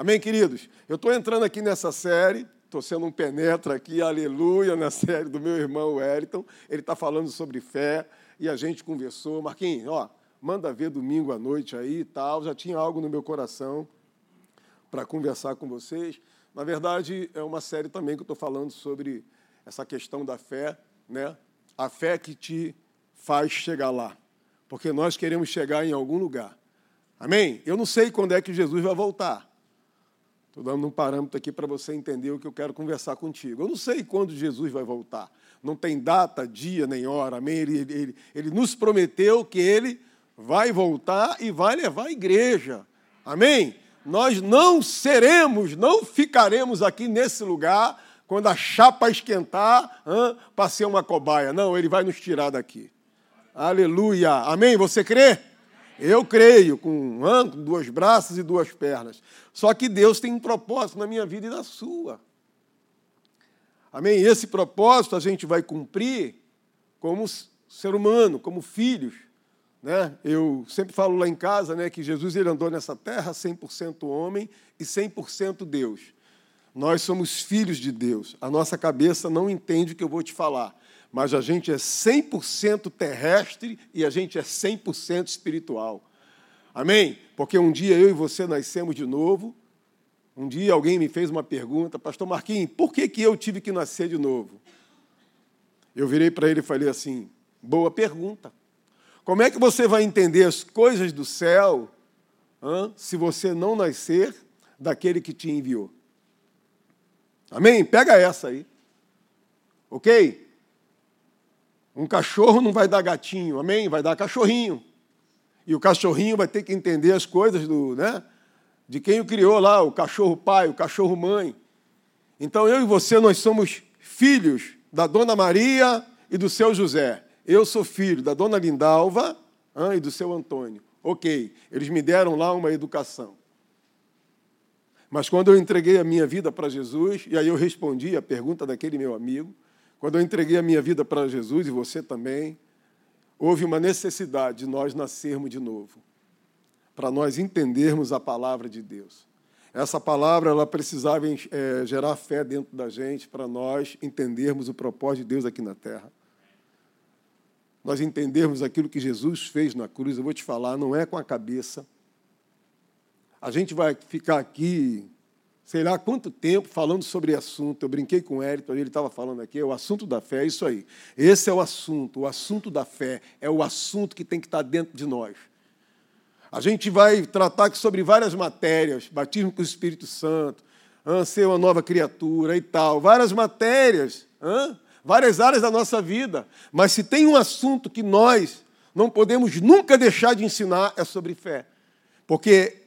Amém, queridos? Eu estou entrando aqui nessa série, estou sendo um penetra aqui, aleluia, na série do meu irmão Wellington. Ele está falando sobre fé e a gente conversou. Marquinhos, ó, manda ver domingo à noite aí e tal. Já tinha algo no meu coração para conversar com vocês. Na verdade, é uma série também que eu estou falando sobre essa questão da fé, né? A fé que te faz chegar lá. Porque nós queremos chegar em algum lugar. Amém? Eu não sei quando é que Jesus vai voltar. Estou dando um parâmetro aqui para você entender o que eu quero conversar contigo. Eu não sei quando Jesus vai voltar. Não tem data, dia nem hora. Amém? Ele, ele, ele nos prometeu que ele vai voltar e vai levar a igreja. Amém? Nós não seremos, não ficaremos aqui nesse lugar quando a chapa esquentar para ser uma cobaia. Não, ele vai nos tirar daqui. Aleluia. Amém? Você crê? Eu creio com, com duas braços e duas pernas. Só que Deus tem um propósito na minha vida e na sua. Amém? Esse propósito a gente vai cumprir como ser humano, como filhos. Né? Eu sempre falo lá em casa né, que Jesus ele andou nessa terra 100% homem e 100% Deus. Nós somos filhos de Deus. A nossa cabeça não entende o que eu vou te falar mas a gente é 100% terrestre e a gente é 100% espiritual. Amém? Porque um dia eu e você nascemos de novo. Um dia alguém me fez uma pergunta, Pastor Marquinhos, por que, que eu tive que nascer de novo? Eu virei para ele e falei assim: boa pergunta. Como é que você vai entender as coisas do céu hein, se você não nascer daquele que te enviou? Amém? Pega essa aí. Ok? Um cachorro não vai dar gatinho, amém? Vai dar cachorrinho. E o cachorrinho vai ter que entender as coisas do, né? De quem o criou lá, o cachorro pai, o cachorro mãe. Então eu e você nós somos filhos da dona Maria e do seu José. Eu sou filho da dona Lindalva hein, e do seu Antônio. Ok, eles me deram lá uma educação. Mas quando eu entreguei a minha vida para Jesus, e aí eu respondi a pergunta daquele meu amigo, quando eu entreguei a minha vida para Jesus e você também, houve uma necessidade de nós nascermos de novo, para nós entendermos a palavra de Deus. Essa palavra ela precisava é, gerar fé dentro da gente para nós entendermos o propósito de Deus aqui na terra. Nós entendermos aquilo que Jesus fez na cruz, eu vou te falar, não é com a cabeça. A gente vai ficar aqui sei lá quanto tempo falando sobre assunto. Eu brinquei com o Elton, ele estava falando aqui, é o assunto da fé, é isso aí. Esse é o assunto, o assunto da fé é o assunto que tem que estar dentro de nós. A gente vai tratar sobre várias matérias, batismo com o Espírito Santo, ser uma nova criatura e tal, várias matérias, várias áreas da nossa vida. Mas se tem um assunto que nós não podemos nunca deixar de ensinar, é sobre fé. Porque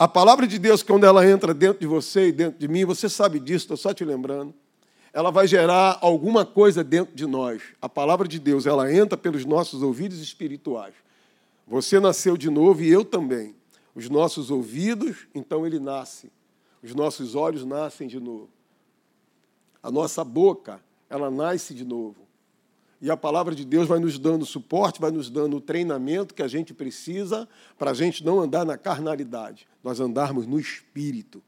a palavra de Deus, quando ela entra dentro de você e dentro de mim, você sabe disso, estou só te lembrando, ela vai gerar alguma coisa dentro de nós. A palavra de Deus, ela entra pelos nossos ouvidos espirituais. Você nasceu de novo e eu também. Os nossos ouvidos, então ele nasce. Os nossos olhos nascem de novo. A nossa boca, ela nasce de novo. E a palavra de Deus vai nos dando suporte, vai nos dando o treinamento que a gente precisa para a gente não andar na carnalidade, nós andarmos no espírito.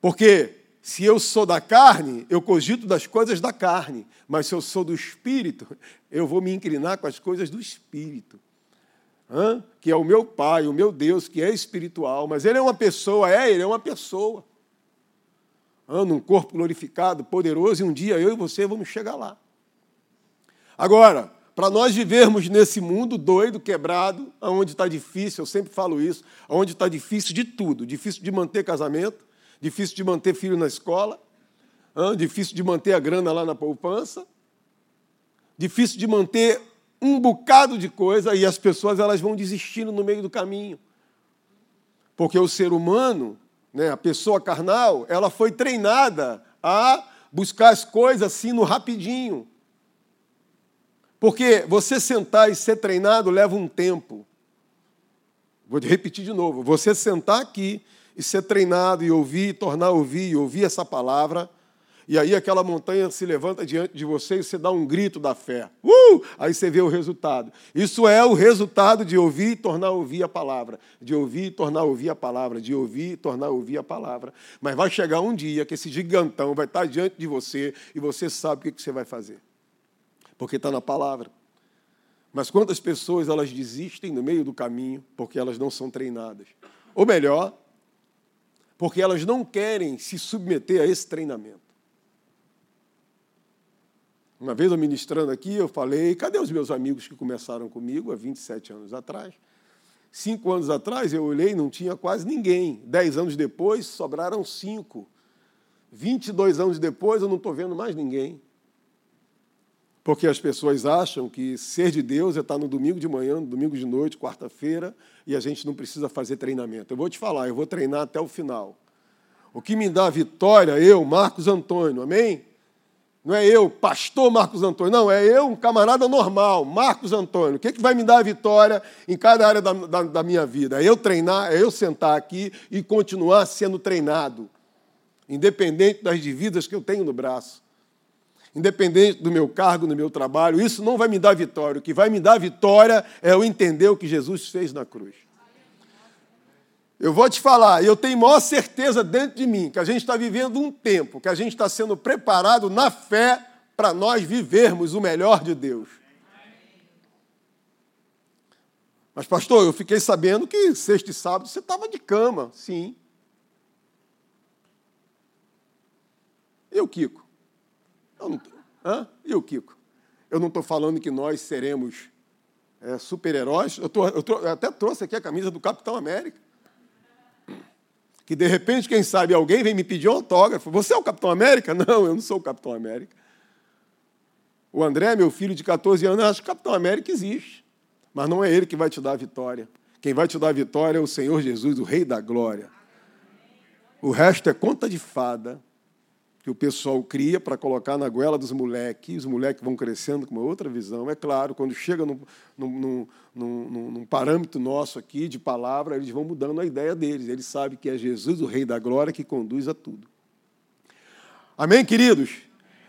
Porque se eu sou da carne, eu cogito das coisas da carne, mas se eu sou do espírito, eu vou me inclinar com as coisas do espírito. Hã? Que é o meu Pai, o meu Deus, que é espiritual, mas Ele é uma pessoa, é, Ele é uma pessoa. Hã? Num corpo glorificado, poderoso, e um dia eu e você vamos chegar lá. Agora, para nós vivermos nesse mundo doido, quebrado, onde está difícil, eu sempre falo isso, onde está difícil de tudo, difícil de manter casamento, difícil de manter filho na escola, difícil de manter a grana lá na poupança, difícil de manter um bocado de coisa e as pessoas elas vão desistindo no meio do caminho. Porque o ser humano, né, a pessoa carnal, ela foi treinada a buscar as coisas assim no rapidinho. Porque você sentar e ser treinado leva um tempo. Vou repetir de novo. Você sentar aqui e ser treinado e ouvir, tornar a ouvir e ouvir essa palavra, E aí aquela montanha se levanta diante de você e você dá um grito da fé. Uh! Aí você vê o resultado. Isso é o resultado de ouvir e tornar a ouvir a palavra. De ouvir e tornar a ouvir a palavra. De ouvir e tornar a ouvir a palavra. Mas vai chegar um dia que esse gigantão vai estar diante de você e você sabe o que você vai fazer. Porque está na palavra. Mas quantas pessoas elas desistem no meio do caminho porque elas não são treinadas? Ou melhor, porque elas não querem se submeter a esse treinamento. Uma vez eu ministrando aqui, eu falei: cadê os meus amigos que começaram comigo há 27 anos atrás? Cinco anos atrás eu olhei não tinha quase ninguém. Dez anos depois sobraram cinco. 22 anos depois eu não estou vendo mais ninguém. Porque as pessoas acham que ser de Deus é estar no domingo de manhã, no domingo de noite, quarta-feira, e a gente não precisa fazer treinamento. Eu vou te falar, eu vou treinar até o final. O que me dá vitória, eu, Marcos Antônio, amém? Não é eu, pastor Marcos Antônio, não, é eu, um camarada normal, Marcos Antônio. O que, é que vai me dar a vitória em cada área da, da, da minha vida? É eu treinar, é eu sentar aqui e continuar sendo treinado, independente das dívidas que eu tenho no braço, independente do meu cargo, do meu trabalho. Isso não vai me dar vitória. O que vai me dar vitória é eu entender o que Jesus fez na cruz. Eu vou te falar, eu tenho maior certeza dentro de mim que a gente está vivendo um tempo, que a gente está sendo preparado na fé para nós vivermos o melhor de Deus. Mas, pastor, eu fiquei sabendo que sexta e sábado você estava de cama. Sim. E o Kiko? Não... Hã? E o Kiko? Eu não estou falando que nós seremos é, super-heróis. Eu, tô, eu, tô, eu até trouxe aqui a camisa do Capitão América que de repente, quem sabe, alguém vem me pedir um autógrafo. Você é o Capitão América? Não, eu não sou o Capitão América. O André, meu filho de 14 anos, acha que o Capitão América existe. Mas não é ele que vai te dar a vitória. Quem vai te dar a vitória é o Senhor Jesus, o Rei da Glória. O resto é conta de fada que o pessoal cria para colocar na goela dos moleques, os moleques vão crescendo com uma outra visão. É claro, quando chega num, num, num, num, parâmetro nosso aqui de palavra, eles vão mudando a ideia deles. Eles sabem que é Jesus, o Rei da Glória, que conduz a tudo. Amém, queridos?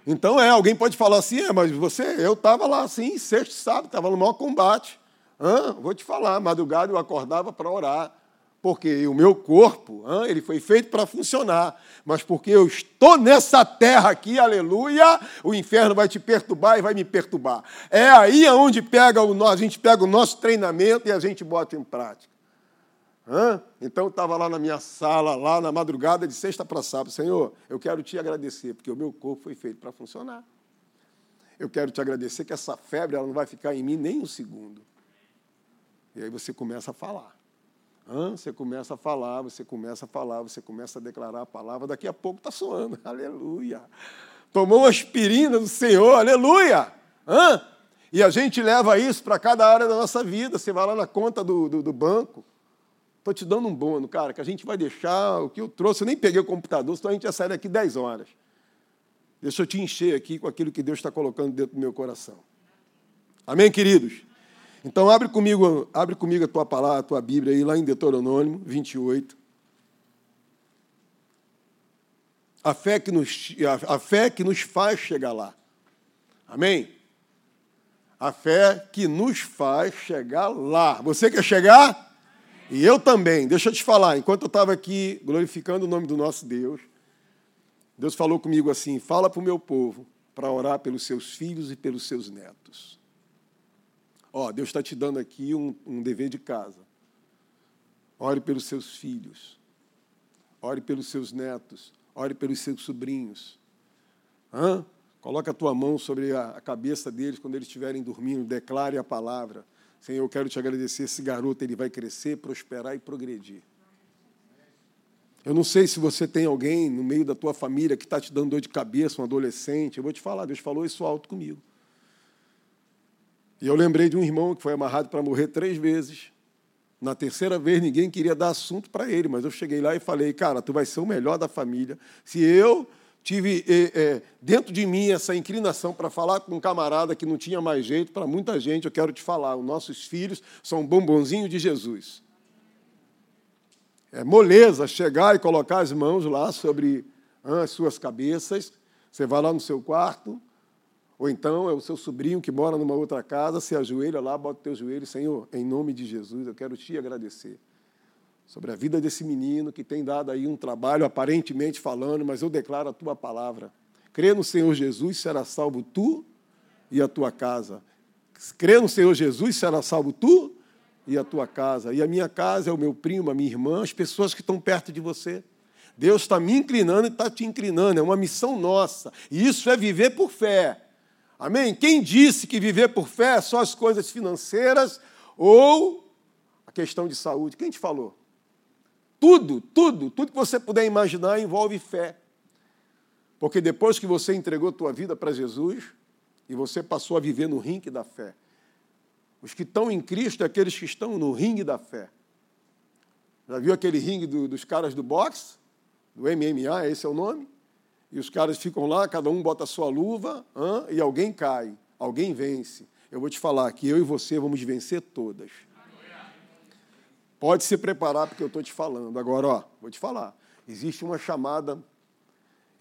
Então é, alguém pode falar assim, é, mas você, eu estava lá assim, sexto sábado, estava no maior combate. Hã? Vou te falar, madrugada eu acordava para orar porque o meu corpo, ele foi feito para funcionar, mas porque eu estou nessa terra aqui, aleluia, o inferno vai te perturbar e vai me perturbar. É aí onde pega o, a gente pega o nosso treinamento e a gente bota em prática. Então eu estava lá na minha sala, lá na madrugada de sexta para sábado, Senhor, eu quero te agradecer, porque o meu corpo foi feito para funcionar. Eu quero te agradecer que essa febre ela não vai ficar em mim nem um segundo. E aí você começa a falar. Você começa a falar, você começa a falar, você começa a declarar a palavra, daqui a pouco está soando, aleluia. Tomou uma aspirina do Senhor, aleluia. E a gente leva isso para cada área da nossa vida. Você vai lá na conta do, do, do banco, estou te dando um bônus, cara, que a gente vai deixar o que eu trouxe. Eu nem peguei o computador, senão a gente ia sair daqui 10 horas. Deixa eu te encher aqui com aquilo que Deus está colocando dentro do meu coração. Amém, queridos? Então abre comigo, abre comigo a tua palavra, a tua Bíblia aí lá em Deuteronômio 28. A fé que nos, a, a fé que nos faz chegar lá. Amém? A fé que nos faz chegar lá. Você quer chegar? E eu também. Deixa eu te falar, enquanto eu estava aqui glorificando o nome do nosso Deus, Deus falou comigo assim: fala para o meu povo para orar pelos seus filhos e pelos seus netos. Ó, Deus está te dando aqui um, um dever de casa. Ore pelos seus filhos. Ore pelos seus netos. Ore pelos seus sobrinhos. Hã? Coloque a tua mão sobre a, a cabeça deles quando eles estiverem dormindo. Declare a palavra. Senhor, eu quero te agradecer. Esse garoto ele vai crescer, prosperar e progredir. Eu não sei se você tem alguém no meio da tua família que está te dando dor de cabeça, um adolescente. Eu vou te falar, Deus falou isso alto comigo. E eu lembrei de um irmão que foi amarrado para morrer três vezes. Na terceira vez, ninguém queria dar assunto para ele, mas eu cheguei lá e falei: Cara, tu vai ser o melhor da família. Se eu tive é, dentro de mim essa inclinação para falar com um camarada que não tinha mais jeito, para muita gente, eu quero te falar: os nossos filhos são um bombonzinho de Jesus. É moleza chegar e colocar as mãos lá sobre as suas cabeças, Você vai lá no seu quarto, ou então é o seu sobrinho que mora numa outra casa, se ajoelha lá, bota o teu joelho, Senhor, em nome de Jesus, eu quero te agradecer sobre a vida desse menino que tem dado aí um trabalho aparentemente falando, mas eu declaro a tua palavra. Crê no Senhor Jesus, será salvo tu e a tua casa. Crê no Senhor Jesus, será salvo tu e a tua casa. E a minha casa é o meu primo, a minha irmã, as pessoas que estão perto de você. Deus está me inclinando e está te inclinando, é uma missão nossa. E isso é viver por fé. Amém? Quem disse que viver por fé é só as coisas financeiras ou a questão de saúde? Quem te falou? Tudo, tudo, tudo que você puder imaginar envolve fé. Porque depois que você entregou tua vida para Jesus e você passou a viver no ringue da fé, os que estão em Cristo é aqueles que estão no ringue da fé. Já viu aquele ringue do, dos caras do boxe? Do MMA, esse é o nome? E os caras ficam lá, cada um bota a sua luva hein, e alguém cai, alguém vence. Eu vou te falar que eu e você vamos vencer todas. Pode se preparar porque eu estou te falando. Agora, ó, vou te falar. Existe uma chamada,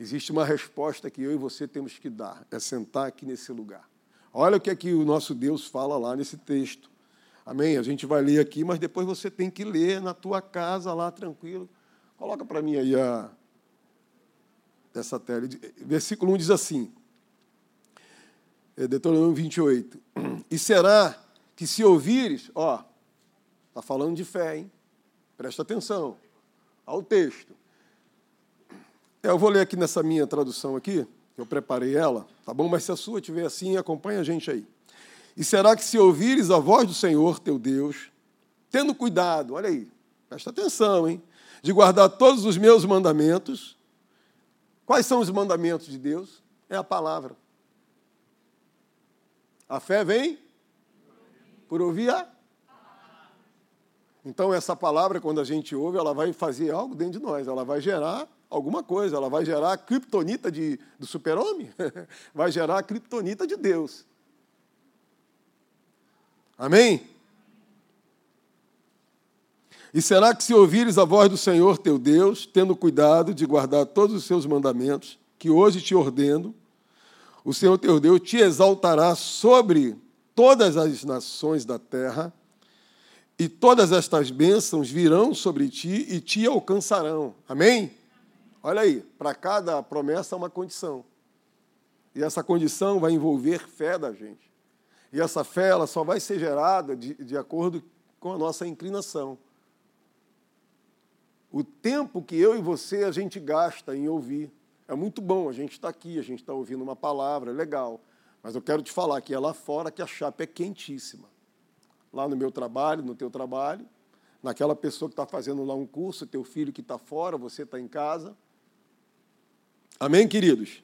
existe uma resposta que eu e você temos que dar. É sentar aqui nesse lugar. Olha o que é que o nosso Deus fala lá nesse texto. Amém? A gente vai ler aqui, mas depois você tem que ler na tua casa lá, tranquilo. Coloca para mim aí a dessa tela. Versículo 1 diz assim, é Deuteronômio 28. E será que se ouvires, ó, Está falando de fé, hein? Presta atenção ao texto. Eu vou ler aqui nessa minha tradução aqui, eu preparei ela, tá bom? Mas se a sua tiver assim, acompanha a gente aí. E será que se ouvires a voz do Senhor teu Deus, tendo cuidado, olha aí, presta atenção, hein? De guardar todos os meus mandamentos. Quais são os mandamentos de Deus? É a palavra. A fé vem por ouvir a então, essa palavra, quando a gente ouve, ela vai fazer algo dentro de nós, ela vai gerar alguma coisa, ela vai gerar a criptonita de, do super-homem, vai gerar a criptonita de Deus. Amém? E será que se ouvires a voz do Senhor teu Deus, tendo cuidado de guardar todos os seus mandamentos, que hoje te ordeno, o Senhor teu Deus te exaltará sobre todas as nações da terra, e todas estas bênçãos virão sobre ti e te alcançarão. Amém? Olha aí, para cada promessa uma condição. E essa condição vai envolver fé da gente. E essa fé ela só vai ser gerada de, de acordo com a nossa inclinação. O tempo que eu e você a gente gasta em ouvir. É muito bom, a gente está aqui, a gente está ouvindo uma palavra, é legal. Mas eu quero te falar que é lá fora que a chapa é quentíssima lá no meu trabalho, no teu trabalho, naquela pessoa que está fazendo lá um curso, teu filho que está fora, você está em casa. Amém, queridos?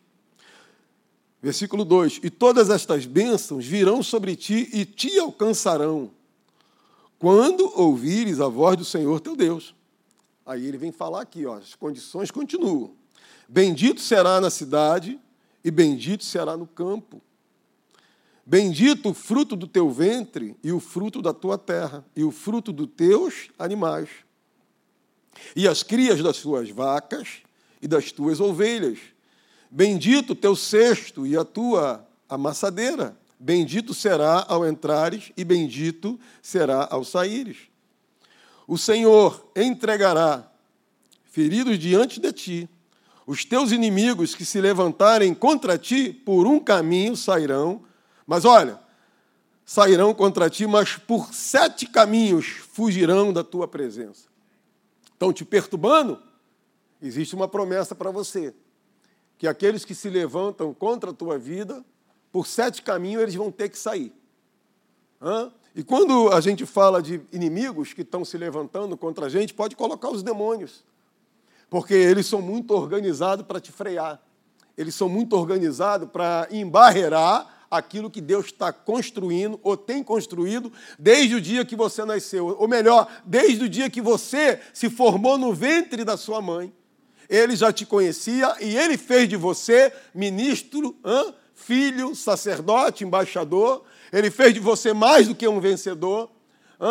Versículo 2: E todas estas bênçãos virão sobre ti e te alcançarão, quando ouvires a voz do Senhor teu Deus. Aí ele vem falar aqui, ó, as condições continuam. Bendito será na cidade e bendito será no campo. Bendito o fruto do teu ventre e o fruto da tua terra, e o fruto dos teus animais, e as crias das tuas vacas e das tuas ovelhas. Bendito o teu cesto e a tua amassadeira. Bendito será ao entrares e bendito será ao saíres. O Senhor entregará feridos diante de ti. Os teus inimigos que se levantarem contra ti por um caminho sairão mas olha, sairão contra ti, mas por sete caminhos fugirão da tua presença. Estão te perturbando? Existe uma promessa para você: que aqueles que se levantam contra a tua vida, por sete caminhos eles vão ter que sair. Hã? E quando a gente fala de inimigos que estão se levantando contra a gente, pode colocar os demônios, porque eles são muito organizados para te frear, eles são muito organizados para embarrear aquilo que Deus está construindo ou tem construído desde o dia que você nasceu, ou melhor, desde o dia que você se formou no ventre da sua mãe. Ele já te conhecia e ele fez de você ministro, hein? filho, sacerdote, embaixador. Ele fez de você mais do que um vencedor.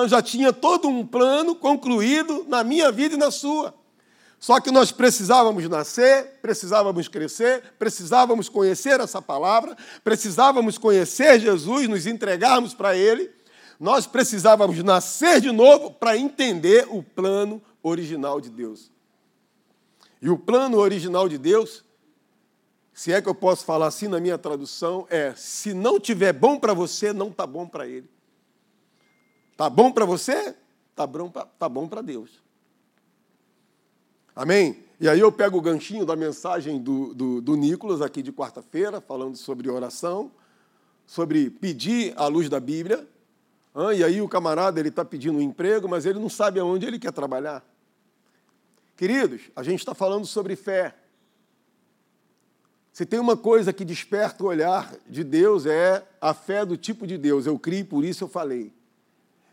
Já tinha todo um plano concluído na minha vida e na sua. Só que nós precisávamos nascer, precisávamos crescer, precisávamos conhecer essa palavra, precisávamos conhecer Jesus, nos entregarmos para Ele. Nós precisávamos nascer de novo para entender o plano original de Deus. E o plano original de Deus, se é que eu posso falar assim na minha tradução, é: se não tiver bom para você, não está bom para Ele. Está bom para você? Está bom para tá bom Deus. Amém? E aí eu pego o ganchinho da mensagem do, do, do Nicolas aqui de quarta-feira, falando sobre oração, sobre pedir a luz da Bíblia. E aí o camarada ele está pedindo um emprego, mas ele não sabe aonde ele quer trabalhar. Queridos, a gente está falando sobre fé. Se tem uma coisa que desperta o olhar de Deus é a fé do tipo de Deus. Eu criei, por isso eu falei.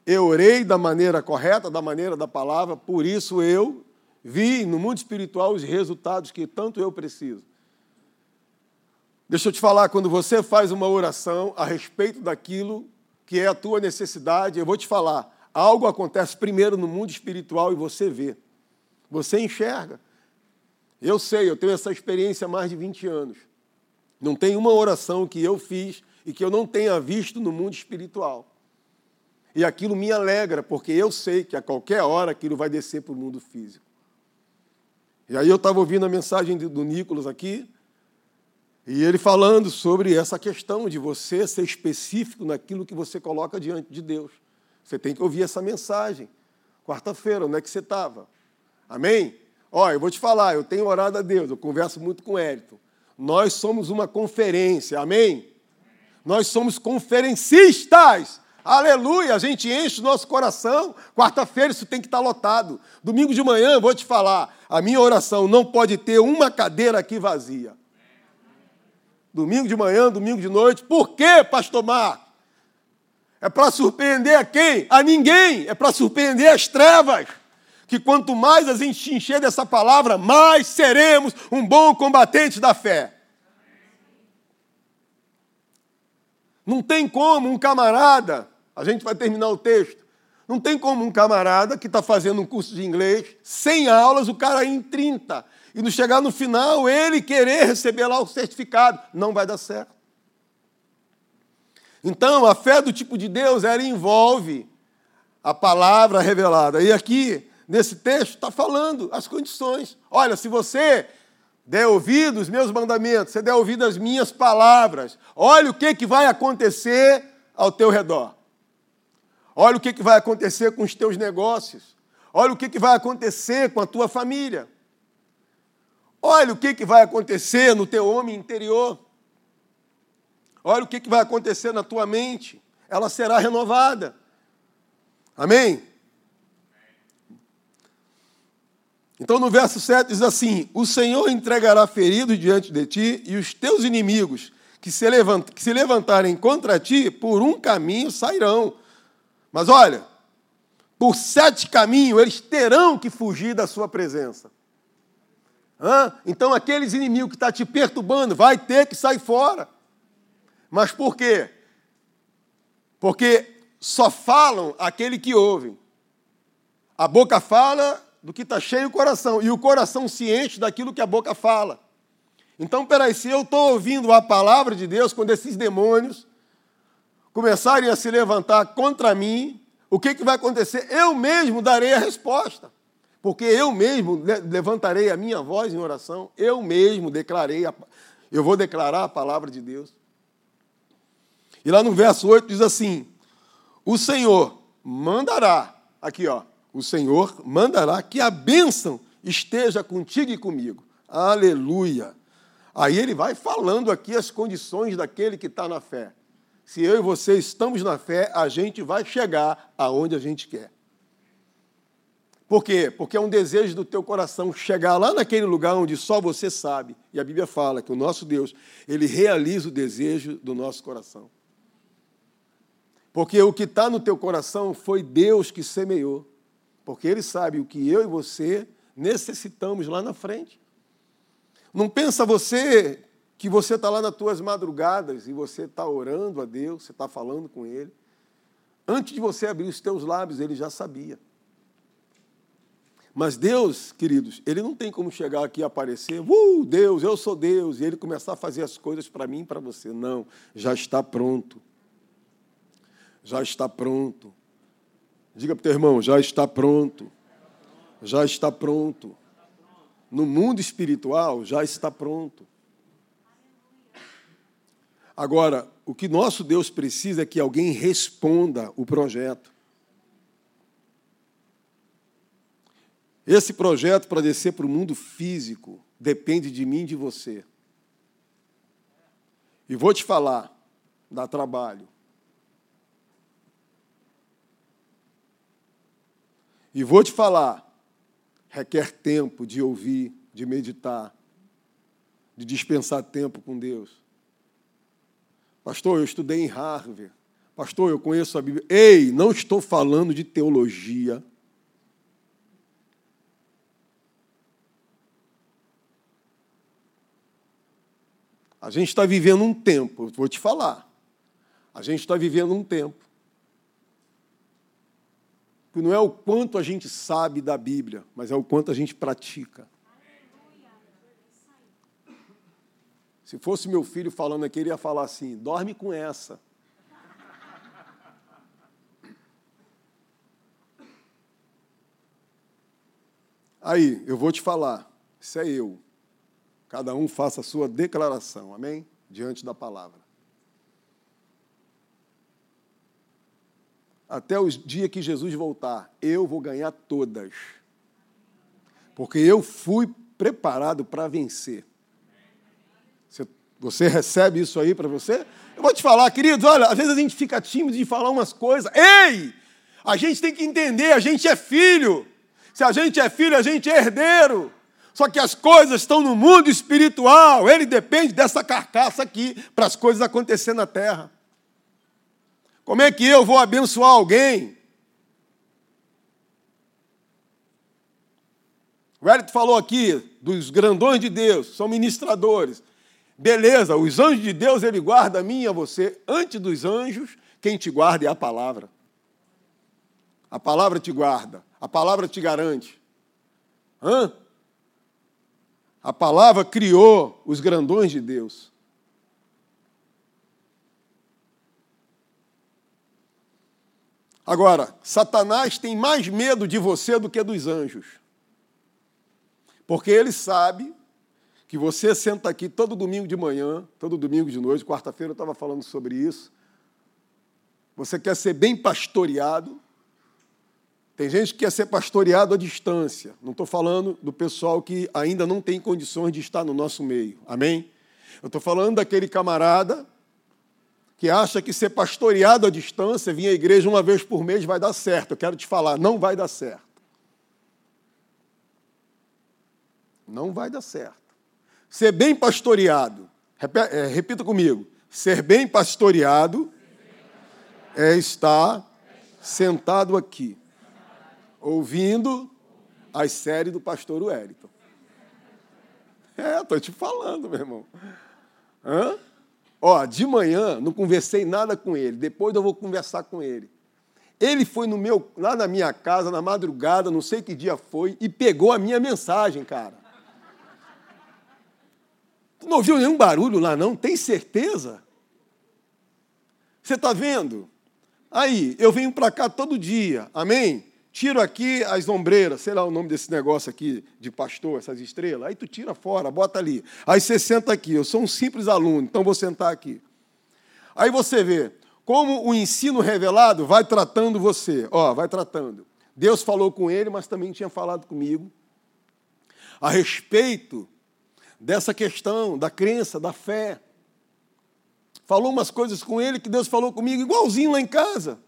Eu orei da maneira correta, da maneira da palavra, por isso eu vi no mundo espiritual os resultados que tanto eu preciso. Deixa eu te falar, quando você faz uma oração a respeito daquilo que é a tua necessidade, eu vou te falar, algo acontece primeiro no mundo espiritual e você vê. Você enxerga. Eu sei, eu tenho essa experiência há mais de 20 anos. Não tem uma oração que eu fiz e que eu não tenha visto no mundo espiritual. E aquilo me alegra, porque eu sei que a qualquer hora aquilo vai descer para o mundo físico. E aí eu estava ouvindo a mensagem do Nicolas aqui, e ele falando sobre essa questão de você ser específico naquilo que você coloca diante de Deus. Você tem que ouvir essa mensagem. Quarta-feira, onde é que você estava? Amém? Olha, eu vou te falar, eu tenho orado a Deus, eu converso muito com o Elton. Nós somos uma conferência, amém? Nós somos conferencistas. Aleluia, a gente enche o nosso coração. Quarta-feira isso tem que estar lotado. Domingo de manhã, vou te falar, a minha oração não pode ter uma cadeira aqui vazia. Domingo de manhã, domingo de noite. Por quê, pastor Marco? É para surpreender a quem? A ninguém. É para surpreender as trevas. Que quanto mais a gente encher dessa palavra, mais seremos um bom combatente da fé. Não tem como um camarada, a gente vai terminar o texto, não tem como um camarada que está fazendo um curso de inglês, 100 aulas, o cara ir em 30, e no chegar no final ele querer receber lá o certificado. Não vai dar certo. Então, a fé do tipo de Deus, ela envolve a palavra revelada. E aqui, nesse texto, está falando as condições. Olha, se você der ouvido aos meus mandamentos, você der ouvido às minhas palavras, olha o que, que vai acontecer ao teu redor. Olha o que, que vai acontecer com os teus negócios. Olha o que, que vai acontecer com a tua família. Olha o que, que vai acontecer no teu homem interior. Olha o que, que vai acontecer na tua mente. Ela será renovada. Amém? Então, no verso 7 diz assim: O Senhor entregará feridos diante de ti, e os teus inimigos que se, que se levantarem contra ti, por um caminho sairão. Mas olha, por sete caminhos eles terão que fugir da sua presença. Hã? Então, aqueles inimigos que estão tá te perturbando, vai ter que sair fora. Mas por quê? Porque só falam aquele que ouve. A boca fala do que está cheio o coração, e o coração se enche daquilo que a boca fala. Então, peraí, se eu estou ouvindo a palavra de Deus, quando esses demônios começarem a se levantar contra mim, o que, que vai acontecer? Eu mesmo darei a resposta. Porque eu mesmo levantarei a minha voz em oração, eu mesmo declarei, a, eu vou declarar a palavra de Deus. E lá no verso 8 diz assim: O Senhor mandará, aqui ó, o Senhor mandará que a bênção esteja contigo e comigo. Aleluia. Aí ele vai falando aqui as condições daquele que está na fé. Se eu e você estamos na fé, a gente vai chegar aonde a gente quer. Por quê? Porque é um desejo do teu coração chegar lá naquele lugar onde só você sabe. E a Bíblia fala que o nosso Deus, ele realiza o desejo do nosso coração. Porque o que está no teu coração foi Deus que semeou. Porque Ele sabe o que eu e você necessitamos lá na frente. Não pensa você que você está lá nas tuas madrugadas e você está orando a Deus, você está falando com Ele. Antes de você abrir os teus lábios, Ele já sabia. Mas Deus, queridos, ele não tem como chegar aqui e aparecer, uh, Deus, eu sou Deus, e ele começar a fazer as coisas para mim e para você. Não, já está pronto. Já está pronto. Diga para o teu irmão, já está pronto. Já está pronto. No mundo espiritual, já está pronto. Agora, o que nosso Deus precisa é que alguém responda o projeto. Esse projeto para descer para o mundo físico depende de mim e de você. E vou te falar, dá trabalho. E vou te falar, requer tempo de ouvir, de meditar, de dispensar tempo com Deus. Pastor, eu estudei em Harvard. Pastor, eu conheço a Bíblia. Ei, não estou falando de teologia. A gente está vivendo um tempo, vou te falar. A gente está vivendo um tempo não é o quanto a gente sabe da Bíblia, mas é o quanto a gente pratica. Se fosse meu filho falando aqui, ele ia falar assim: dorme com essa. Aí, eu vou te falar, isso é eu. Cada um faça a sua declaração, amém? Diante da palavra. Até o dia que Jesus voltar, eu vou ganhar todas. Porque eu fui preparado para vencer. Você recebe isso aí para você? Eu vou te falar, queridos, olha, às vezes a gente fica tímido de falar umas coisas. Ei! A gente tem que entender, a gente é filho. Se a gente é filho, a gente é herdeiro. Só que as coisas estão no mundo espiritual. Ele depende dessa carcaça aqui para as coisas acontecerem na terra. Como é que eu vou abençoar alguém? O Hélio falou aqui dos grandões de Deus, são ministradores. Beleza, os anjos de Deus, ele guarda a mim e a você. Antes dos anjos, quem te guarda é a palavra. A palavra te guarda, a palavra te garante. Hã? A palavra criou os grandões de Deus. Agora, Satanás tem mais medo de você do que dos anjos. Porque ele sabe que você senta aqui todo domingo de manhã, todo domingo de noite, quarta-feira eu estava falando sobre isso. Você quer ser bem pastoreado. Tem gente que quer ser pastoreado à distância. Não estou falando do pessoal que ainda não tem condições de estar no nosso meio. Amém? Eu estou falando daquele camarada que acha que ser pastoreado à distância, vir à igreja uma vez por mês, vai dar certo. Eu quero te falar, não vai dar certo. Não vai dar certo. Ser bem pastoreado. É, repita comigo. Ser bem pastoreado é estar sentado aqui, ouvindo as séries do pastor Wellington. É, estou te falando, meu irmão. Hã? Ó, de manhã não conversei nada com ele, depois eu vou conversar com ele. Ele foi no meu, lá na minha casa, na madrugada, não sei que dia foi, e pegou a minha mensagem, cara. Tu não ouviu nenhum barulho lá, não? Tem certeza? Você está vendo? Aí, eu venho para cá todo dia, amém? Tiro aqui as ombreiras, sei lá o nome desse negócio aqui de pastor, essas estrelas. Aí tu tira fora, bota ali. Aí você senta aqui. Eu sou um simples aluno, então vou sentar aqui. Aí você vê como o ensino revelado vai tratando você. Ó, vai tratando. Deus falou com ele, mas também tinha falado comigo a respeito dessa questão da crença, da fé. Falou umas coisas com ele que Deus falou comigo, igualzinho lá em casa.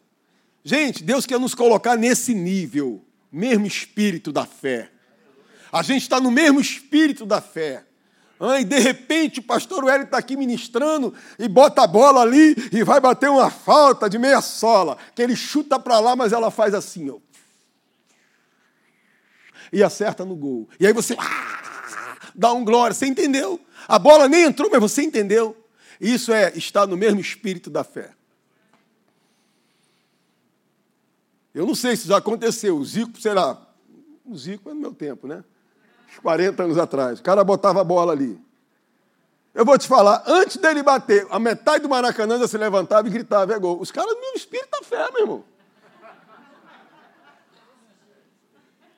Gente, Deus quer nos colocar nesse nível, mesmo espírito da fé. A gente está no mesmo espírito da fé. E de repente o pastor Hélio está aqui ministrando e bota a bola ali e vai bater uma falta de meia sola, que ele chuta para lá, mas ela faz assim, ó. E acerta no gol. E aí você. Ah, dá um glória. Você entendeu? A bola nem entrou, mas você entendeu. Isso é estar no mesmo espírito da fé. Eu não sei se já aconteceu. O Zico, sei lá, O Zico é no meu tempo, né? Uns 40 anos atrás. O cara botava a bola ali. Eu vou te falar, antes dele bater, a metade do Maracanã já se levantava e gritava, é gol. Os caras não espírito da fé, meu irmão.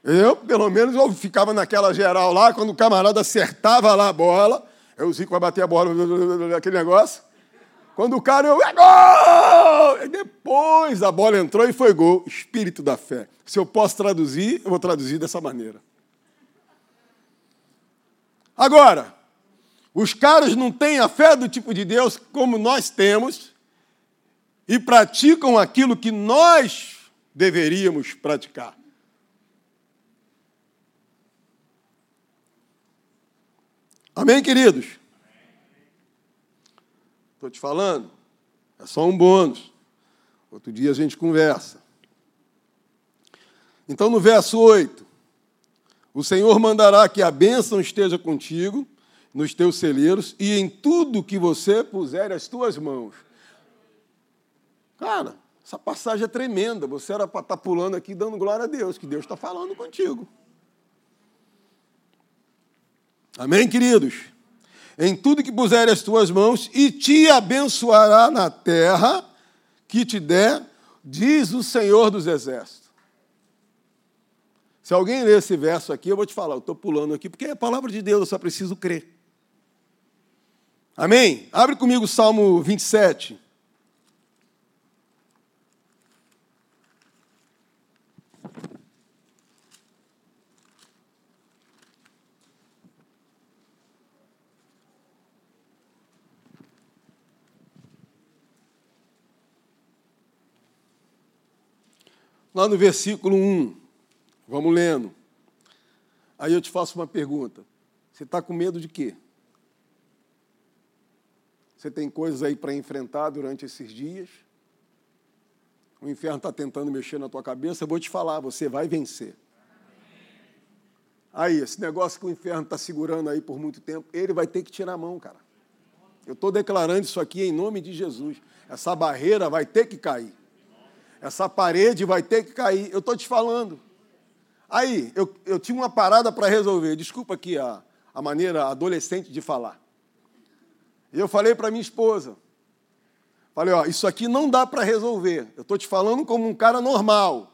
Eu, pelo menos, eu ficava naquela geral lá, quando o camarada acertava lá a bola, eu o Zico vai bater a bola, aquele negócio. Quando o cara, eu, é gol! E depois a bola entrou e foi gol. Espírito da fé. Se eu posso traduzir, eu vou traduzir dessa maneira. Agora, os caras não têm a fé do tipo de Deus como nós temos e praticam aquilo que nós deveríamos praticar. Amém, queridos? Estou te falando, é só um bônus. Outro dia a gente conversa. Então, no verso 8, o Senhor mandará que a bênção esteja contigo nos teus celeiros e em tudo que você puser as tuas mãos. Cara, essa passagem é tremenda. Você era para estar tá pulando aqui dando glória a Deus, que Deus está falando contigo. Amém, queridos? Em tudo que puser as tuas mãos, e te abençoará na terra que te der, diz o Senhor dos Exércitos. Se alguém ler esse verso aqui, eu vou te falar, eu estou pulando aqui, porque é a palavra de Deus, eu só preciso crer. Amém? Abre comigo o Salmo 27. Lá no versículo 1, vamos lendo. Aí eu te faço uma pergunta. Você está com medo de quê? Você tem coisas aí para enfrentar durante esses dias. O inferno está tentando mexer na tua cabeça. Eu vou te falar, você vai vencer. Aí, esse negócio que o inferno está segurando aí por muito tempo, ele vai ter que tirar a mão, cara. Eu estou declarando isso aqui em nome de Jesus. Essa barreira vai ter que cair. Essa parede vai ter que cair. Eu estou te falando. Aí, eu, eu tinha uma parada para resolver. Desculpa aqui a, a maneira adolescente de falar. E eu falei para minha esposa, falei, ó, isso aqui não dá para resolver. Eu estou te falando como um cara normal.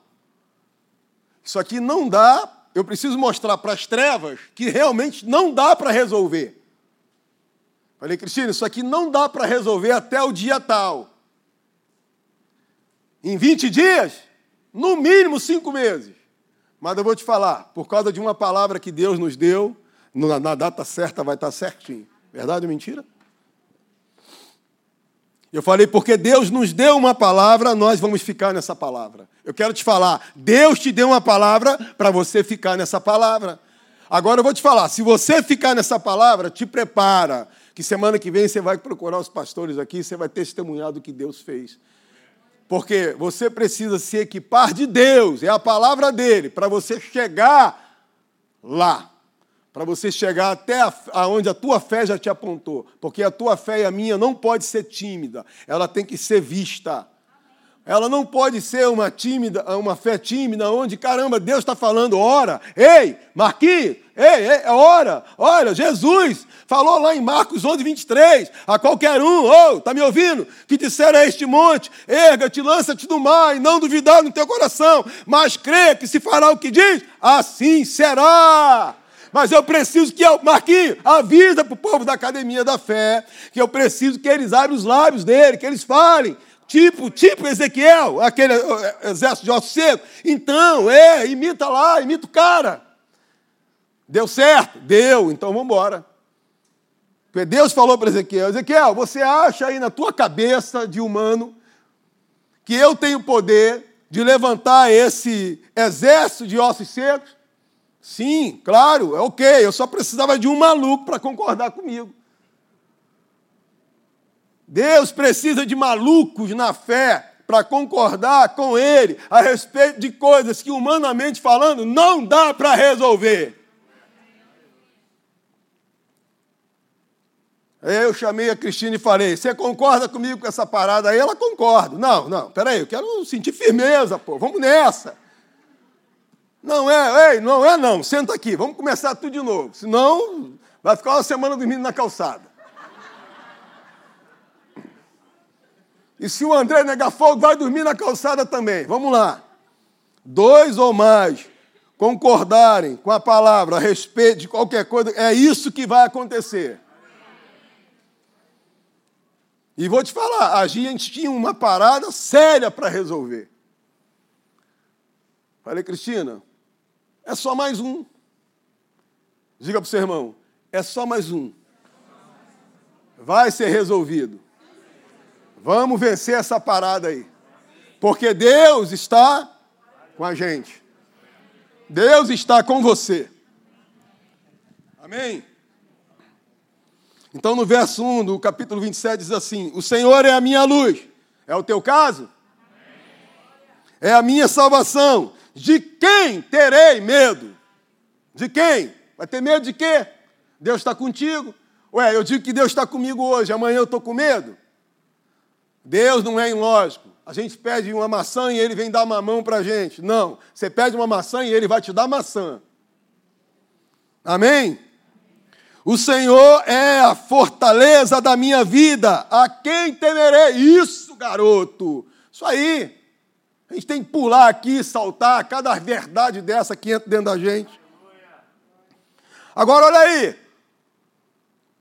Isso aqui não dá, eu preciso mostrar para as trevas que realmente não dá para resolver. Falei, Cristina, isso aqui não dá para resolver até o dia tal. Em 20 dias, no mínimo cinco meses. Mas eu vou te falar, por causa de uma palavra que Deus nos deu, na data certa vai estar certinho. Verdade ou mentira? Eu falei, porque Deus nos deu uma palavra, nós vamos ficar nessa palavra. Eu quero te falar, Deus te deu uma palavra para você ficar nessa palavra. Agora eu vou te falar, se você ficar nessa palavra, te prepara, que semana que vem você vai procurar os pastores aqui, você vai testemunhar do que Deus fez. Porque você precisa se equipar de Deus, é a palavra dele, para você chegar lá para você chegar até aonde a tua fé já te apontou. Porque a tua fé e a minha não pode ser tímida, ela tem que ser vista. Ela não pode ser uma tímida, uma fé tímida, onde, caramba, Deus está falando, ora, ei, Marquinhos, ei, ei, ora, olha, Jesus falou lá em Marcos 11, 23, a qualquer um, oh, está me ouvindo? Que disser a este monte, erga-te, lança-te do mar, e não duvidar no teu coração, mas crê que se fará o que diz, assim será mas eu preciso que eu, Marquinhos, avisa para o povo da academia da fé que eu preciso que eles abram os lábios dele, que eles falem. Tipo, tipo Ezequiel, aquele exército de ossos secos. Então, é, imita lá, imita o cara. Deu certo? Deu, então vamos embora. Porque Deus falou para Ezequiel: Ezequiel, você acha aí na tua cabeça de humano que eu tenho poder de levantar esse exército de ossos secos? Sim, claro, é ok. Eu só precisava de um maluco para concordar comigo. Deus precisa de malucos na fé para concordar com Ele a respeito de coisas que, humanamente falando, não dá para resolver. Eu chamei a Cristina e falei: Você concorda comigo com essa parada aí? Ela concorda. Não, não, peraí, eu quero sentir firmeza, pô, vamos nessa. Não é, ei, não é não, senta aqui, vamos começar tudo de novo. Senão, vai ficar uma semana dormindo na calçada. E se o André negar fogo, vai dormir na calçada também. Vamos lá. Dois ou mais concordarem com a palavra a respeito de qualquer coisa, é isso que vai acontecer. E vou te falar, a gente tinha uma parada séria para resolver. Falei, Cristina, é só mais um. Diga para o seu irmão, é só mais um. Vai ser resolvido. Vamos vencer essa parada aí. Porque Deus está com a gente. Deus está com você. Amém? Então, no verso 1 do capítulo 27, diz assim: O Senhor é a minha luz. É o teu caso? É a minha salvação. De quem terei medo? De quem? Vai ter medo de quê? Deus está contigo. Ué, eu digo que Deus está comigo hoje, amanhã eu estou com medo. Deus não é ilógico. A gente pede uma maçã e ele vem dar uma mão para a gente. Não, você pede uma maçã e ele vai te dar maçã. Amém? O Senhor é a fortaleza da minha vida. A quem temerei? Isso, garoto. Isso aí. A gente tem que pular aqui, saltar, cada verdade dessa que entra dentro da gente. Agora, olha aí.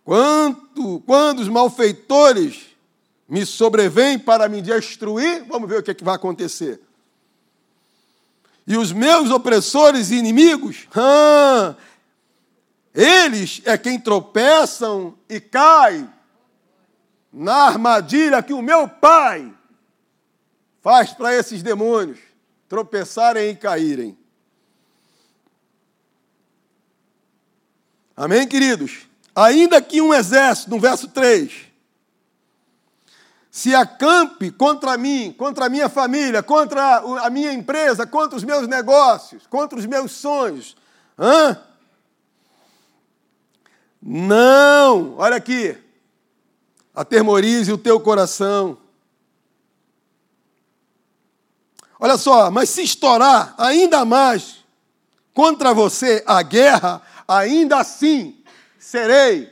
Quanto, quando os malfeitores me sobrevêm para me destruir, vamos ver o que, é que vai acontecer. E os meus opressores e inimigos, ah, eles é quem tropeçam e caem na armadilha que o meu pai faz para esses demônios tropeçarem e caírem. Amém, queridos? Ainda que um exército, no verso 3, se acampe contra mim, contra a minha família, contra a minha empresa, contra os meus negócios, contra os meus sonhos, hã? Não, olha aqui. Atermorize o teu coração. Olha só, mas se estourar ainda mais contra você a guerra, ainda assim serei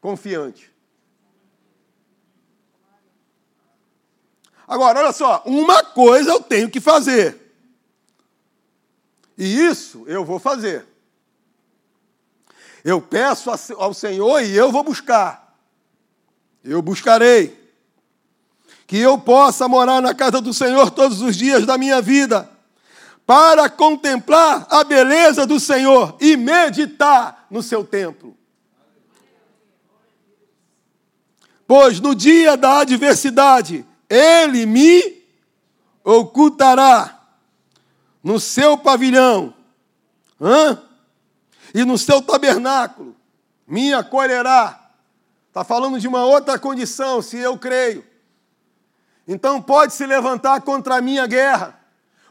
confiante. Agora, olha só, uma coisa eu tenho que fazer. E isso eu vou fazer. Eu peço ao Senhor e eu vou buscar. Eu buscarei. Que eu possa morar na casa do Senhor todos os dias da minha vida, para contemplar a beleza do Senhor e meditar no seu templo. Pois no dia da adversidade, ele me ocultará no seu pavilhão. Hã? e no seu tabernáculo me acolherá. Está falando de uma outra condição, se eu creio. Então pode se levantar contra a minha guerra.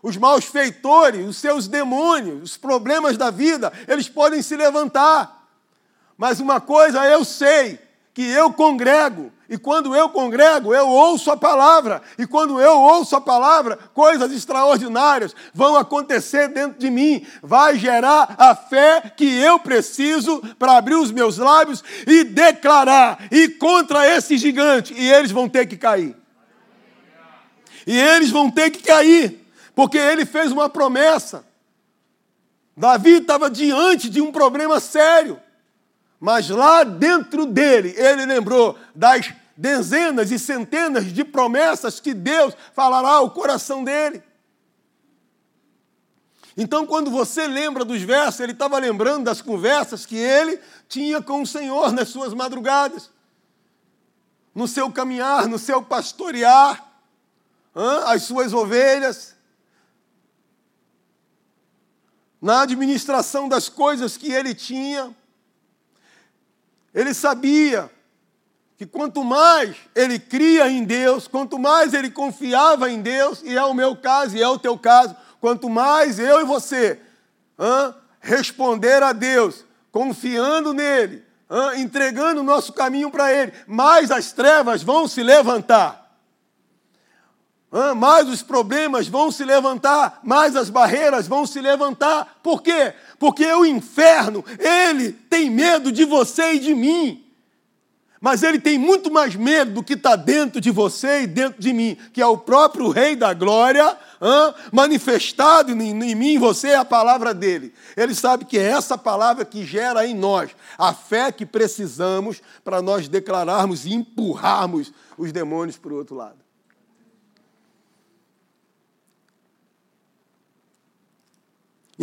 Os maus feitores, os seus demônios, os problemas da vida, eles podem se levantar. Mas uma coisa eu sei, que eu congrego, e quando eu congrego, eu ouço a palavra. E quando eu ouço a palavra, coisas extraordinárias vão acontecer dentro de mim. Vai gerar a fé que eu preciso para abrir os meus lábios e declarar e contra esse gigante. E eles vão ter que cair. E eles vão ter que cair, porque ele fez uma promessa. Davi estava diante de um problema sério. Mas lá dentro dele, ele lembrou das dezenas e centenas de promessas que Deus falará ao coração dele. Então, quando você lembra dos versos, ele estava lembrando das conversas que ele tinha com o Senhor nas suas madrugadas, no seu caminhar, no seu pastorear, as suas ovelhas, na administração das coisas que ele tinha. Ele sabia que quanto mais ele cria em Deus, quanto mais ele confiava em Deus, e é o meu caso e é o teu caso, quanto mais eu e você responder a Deus, confiando nele, entregando o nosso caminho para ele, mais as trevas vão se levantar. Mais os problemas vão se levantar, mais as barreiras vão se levantar. Por quê? Porque o inferno, ele tem medo de você e de mim. Mas ele tem muito mais medo do que está dentro de você e dentro de mim, que é o próprio Rei da Glória, hein, manifestado em, mim, em você, é a palavra dele. Ele sabe que é essa palavra que gera em nós a fé que precisamos para nós declararmos e empurrarmos os demônios para o outro lado.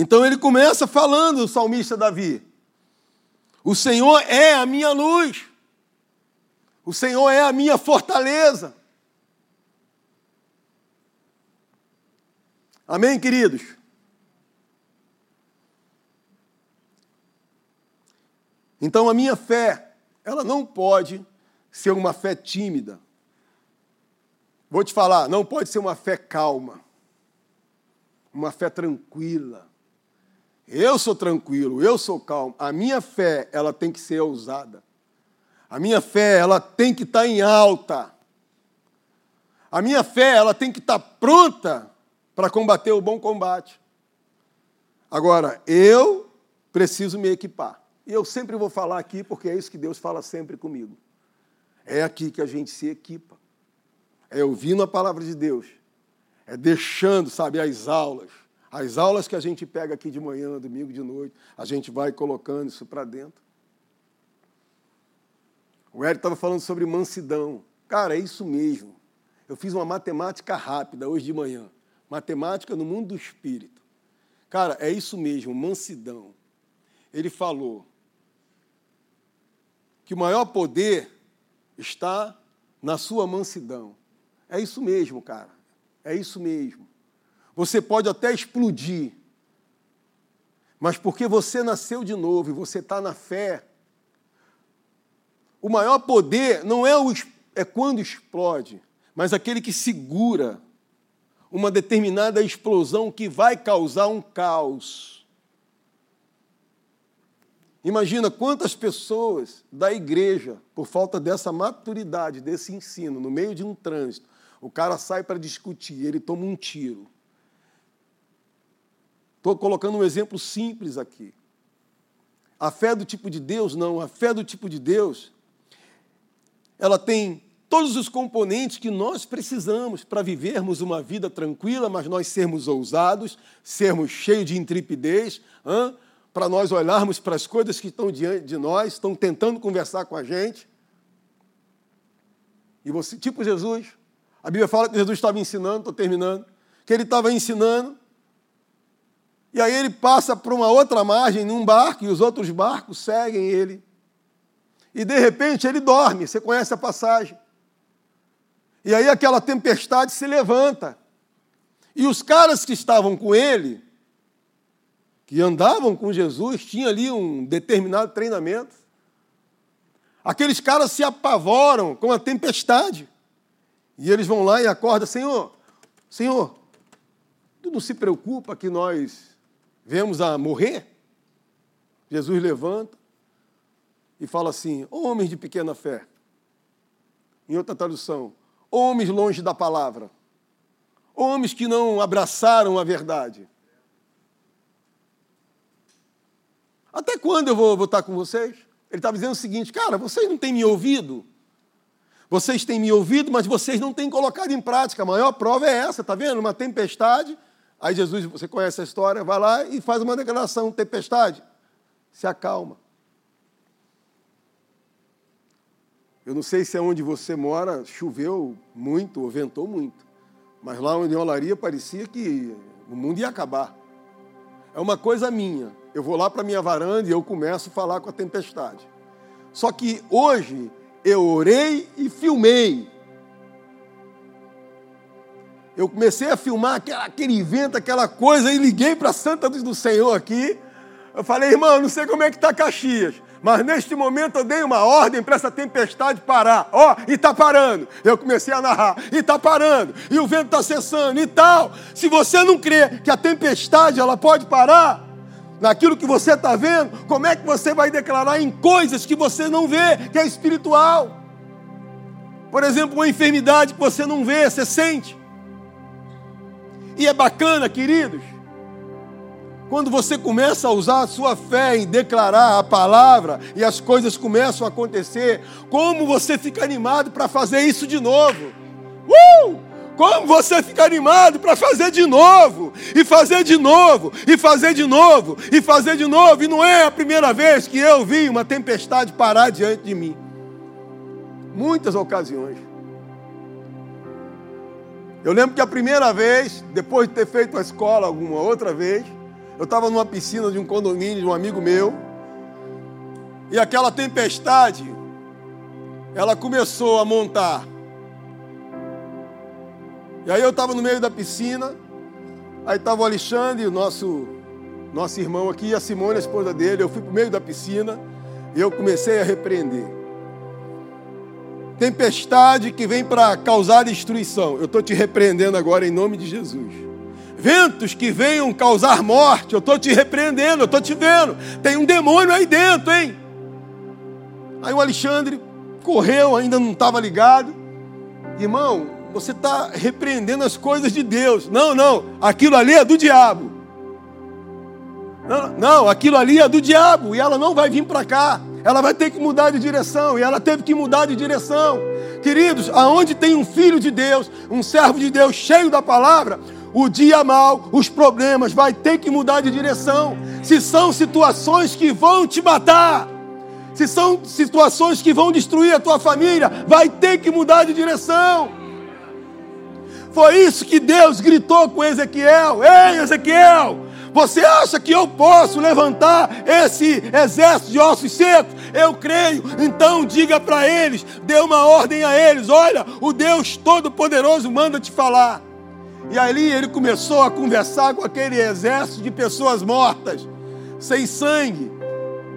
Então ele começa falando, o salmista Davi: O Senhor é a minha luz. O Senhor é a minha fortaleza. Amém, queridos? Então a minha fé, ela não pode ser uma fé tímida. Vou te falar, não pode ser uma fé calma, uma fé tranquila. Eu sou tranquilo, eu sou calmo. A minha fé, ela tem que ser ousada. A minha fé, ela tem que estar tá em alta. A minha fé, ela tem que estar tá pronta para combater o bom combate. Agora, eu preciso me equipar. E eu sempre vou falar aqui, porque é isso que Deus fala sempre comigo. É aqui que a gente se equipa. É ouvindo a palavra de Deus. É deixando, sabe, as aulas. As aulas que a gente pega aqui de manhã, domingo de noite, a gente vai colocando isso para dentro. O Eric estava falando sobre mansidão. Cara, é isso mesmo. Eu fiz uma matemática rápida hoje de manhã. Matemática no mundo do espírito. Cara, é isso mesmo, mansidão. Ele falou que o maior poder está na sua mansidão. É isso mesmo, cara. É isso mesmo. Você pode até explodir, mas porque você nasceu de novo e você está na fé, o maior poder não é, o, é quando explode, mas aquele que segura uma determinada explosão que vai causar um caos. Imagina quantas pessoas da igreja, por falta dessa maturidade, desse ensino, no meio de um trânsito, o cara sai para discutir, ele toma um tiro. Estou colocando um exemplo simples aqui. A fé do tipo de Deus, não. A fé do tipo de Deus ela tem todos os componentes que nós precisamos para vivermos uma vida tranquila, mas nós sermos ousados, sermos cheios de intrepidez, para nós olharmos para as coisas que estão diante de nós, estão tentando conversar com a gente. E você, tipo Jesus, a Bíblia fala que Jesus estava ensinando, estou terminando, que ele estava ensinando, e aí ele passa para uma outra margem, num barco, e os outros barcos seguem ele e de repente ele dorme. Você conhece a passagem. E aí aquela tempestade se levanta. E os caras que estavam com ele, que andavam com Jesus, tinham ali um determinado treinamento. Aqueles caras se apavoram com a tempestade. E eles vão lá e acordam, Senhor, Senhor, tu não se preocupa que nós vemos a morrer? Jesus levanta, e fala assim: homens de pequena fé. Em outra tradução, homens longe da palavra. Homens que não abraçaram a verdade. Até quando eu vou, estar com vocês? Ele estava dizendo o seguinte: cara, vocês não têm me ouvido. Vocês têm me ouvido, mas vocês não têm colocado em prática. A maior prova é essa, tá vendo? Uma tempestade. Aí Jesus, você conhece a história, vai lá e faz uma declaração: tempestade, se acalma. Eu não sei se é onde você mora choveu muito ou ventou muito, mas lá onde eu olaria parecia que o mundo ia acabar. É uma coisa minha. Eu vou lá para minha varanda e eu começo a falar com a tempestade. Só que hoje eu orei e filmei. Eu comecei a filmar aquela, aquele vento, aquela coisa, e liguei para a Santa Luz do Senhor aqui. Eu falei, irmão, não sei como é que está Caxias, mas neste momento eu dei uma ordem para essa tempestade parar. Ó, oh, e está parando. Eu comecei a narrar, e está parando, e o vento está cessando e tal. Se você não crê que a tempestade ela pode parar, naquilo que você está vendo, como é que você vai declarar em coisas que você não vê, que é espiritual? Por exemplo, uma enfermidade que você não vê, você sente. E é bacana, queridos, quando você começa a usar a sua fé em declarar a palavra e as coisas começam a acontecer, como você fica animado para fazer isso de novo? Uh! Como você fica animado para fazer de novo, e fazer de novo, e fazer de novo, e fazer de novo, e não é a primeira vez que eu vi uma tempestade parar diante de mim. Muitas ocasiões. Eu lembro que a primeira vez, depois de ter feito a escola alguma outra vez, eu estava numa piscina de um condomínio de um amigo meu, e aquela tempestade, ela começou a montar. E aí eu estava no meio da piscina, aí estava o Alexandre, o nosso, nosso irmão aqui, e a Simone, a esposa dele. Eu fui para o meio da piscina e eu comecei a repreender. Tempestade que vem para causar destruição. Eu estou te repreendendo agora em nome de Jesus. Ventos que venham causar morte, eu estou te repreendendo, eu estou te vendo, tem um demônio aí dentro, hein? Aí o Alexandre correu, ainda não estava ligado, irmão, você está repreendendo as coisas de Deus, não, não, aquilo ali é do diabo, não, não, aquilo ali é do diabo e ela não vai vir para cá, ela vai ter que mudar de direção e ela teve que mudar de direção. Queridos, aonde tem um filho de Deus, um servo de Deus cheio da palavra, o dia mal, os problemas, vai ter que mudar de direção. Se são situações que vão te matar, se são situações que vão destruir a tua família, vai ter que mudar de direção. Foi isso que Deus gritou com Ezequiel: Ei, Ezequiel, você acha que eu posso levantar esse exército de ossos secos? Eu creio. Então diga para eles, dê uma ordem a eles: olha, o Deus Todo-Poderoso manda te falar. E ali ele começou a conversar com aquele exército de pessoas mortas, sem sangue,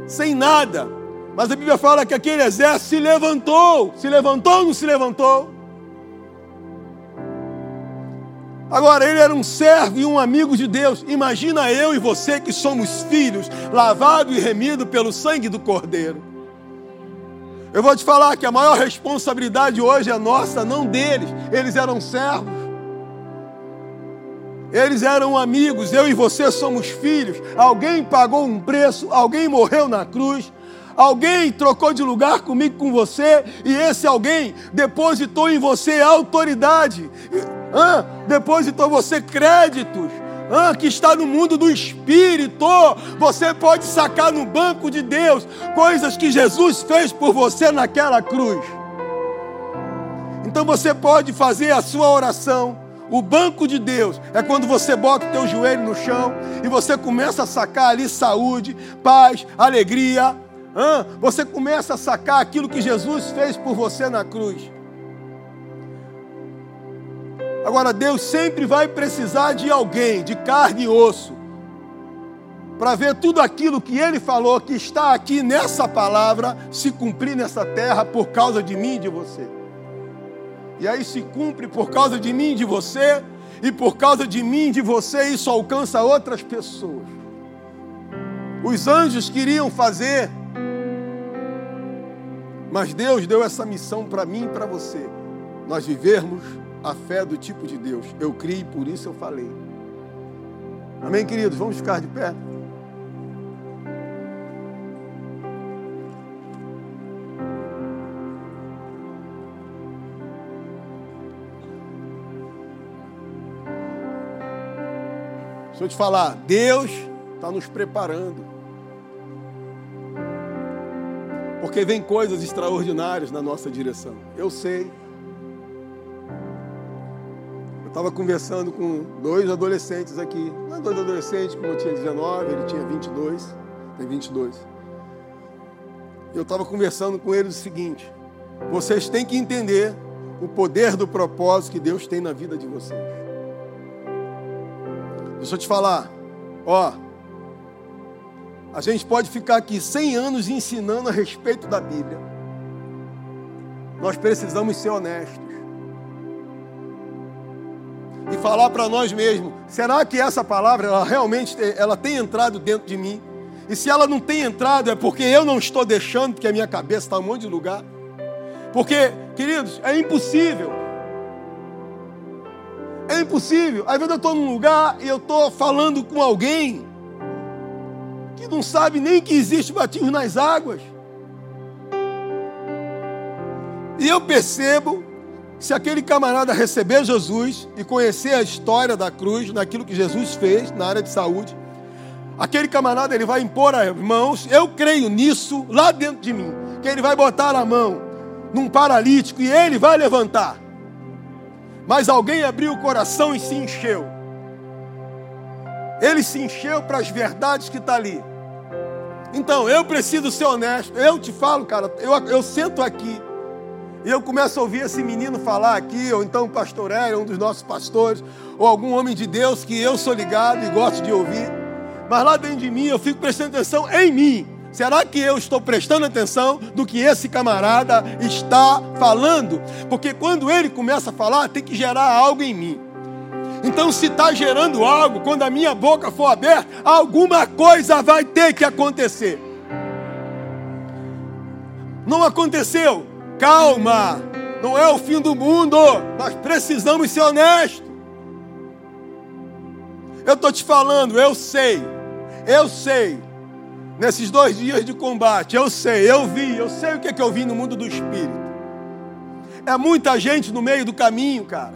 sem nada. Mas a Bíblia fala que aquele exército se levantou. Se levantou ou não se levantou? Agora, ele era um servo e um amigo de Deus. Imagina eu e você que somos filhos, lavados e remidos pelo sangue do Cordeiro. Eu vou te falar que a maior responsabilidade hoje é nossa, não deles. Eles eram servos. Eles eram amigos, eu e você somos filhos. Alguém pagou um preço, alguém morreu na cruz, alguém trocou de lugar comigo, com você, e esse alguém depositou em você autoridade, ah, depositou você créditos. Ah, que está no mundo do espírito, você pode sacar no banco de Deus coisas que Jesus fez por você naquela cruz. Então você pode fazer a sua oração o banco de Deus é quando você bota o teu joelho no chão e você começa a sacar ali saúde, paz, alegria. Você começa a sacar aquilo que Jesus fez por você na cruz. Agora, Deus sempre vai precisar de alguém, de carne e osso, para ver tudo aquilo que Ele falou que está aqui nessa palavra se cumprir nessa terra por causa de mim e de você. E aí se cumpre por causa de mim, de você, e por causa de mim, de você, isso alcança outras pessoas. Os anjos queriam fazer, mas Deus deu essa missão para mim e para você. Nós vivermos a fé do tipo de Deus. Eu criei, por isso eu falei. Amém, queridos? Vamos ficar de pé. Deixa eu te falar, Deus está nos preparando. Porque vem coisas extraordinárias na nossa direção. Eu sei. Estava conversando com dois adolescentes aqui. Não é dois adolescentes, como eu tinha 19, ele tinha 22. Tem 22. Eu estava conversando com eles o seguinte: vocês têm que entender o poder do propósito que Deus tem na vida de vocês. Deixa eu te falar, ó, a gente pode ficar aqui 100 anos ensinando a respeito da Bíblia. Nós precisamos ser honestos. E falar para nós mesmos, será que essa palavra ela realmente ela tem entrado dentro de mim? E se ela não tem entrado é porque eu não estou deixando, porque a minha cabeça está um monte de lugar. Porque, queridos, é impossível possível. Às vezes eu estou num lugar e eu estou falando com alguém que não sabe nem que existe batismo nas águas. E eu percebo, se aquele camarada receber Jesus e conhecer a história da cruz, naquilo que Jesus fez na área de saúde, aquele camarada ele vai impor as mãos, eu creio nisso lá dentro de mim, que ele vai botar a mão num paralítico e ele vai levantar. Mas alguém abriu o coração e se encheu. Ele se encheu para as verdades que está ali. Então, eu preciso ser honesto. Eu te falo, cara, eu, eu sento aqui e eu começo a ouvir esse menino falar aqui, ou então o pastor Hélio, um dos nossos pastores, ou algum homem de Deus que eu sou ligado e gosto de ouvir. Mas lá dentro de mim eu fico prestando atenção em mim. Será que eu estou prestando atenção do que esse camarada está falando? Porque quando ele começa a falar, tem que gerar algo em mim. Então, se está gerando algo, quando a minha boca for aberta, alguma coisa vai ter que acontecer. Não aconteceu? Calma, não é o fim do mundo. Nós precisamos ser honestos. Eu estou te falando, eu sei, eu sei nesses dois dias de combate. Eu sei, eu vi, eu sei o que, é que eu vi no mundo do espírito. É muita gente no meio do caminho, cara.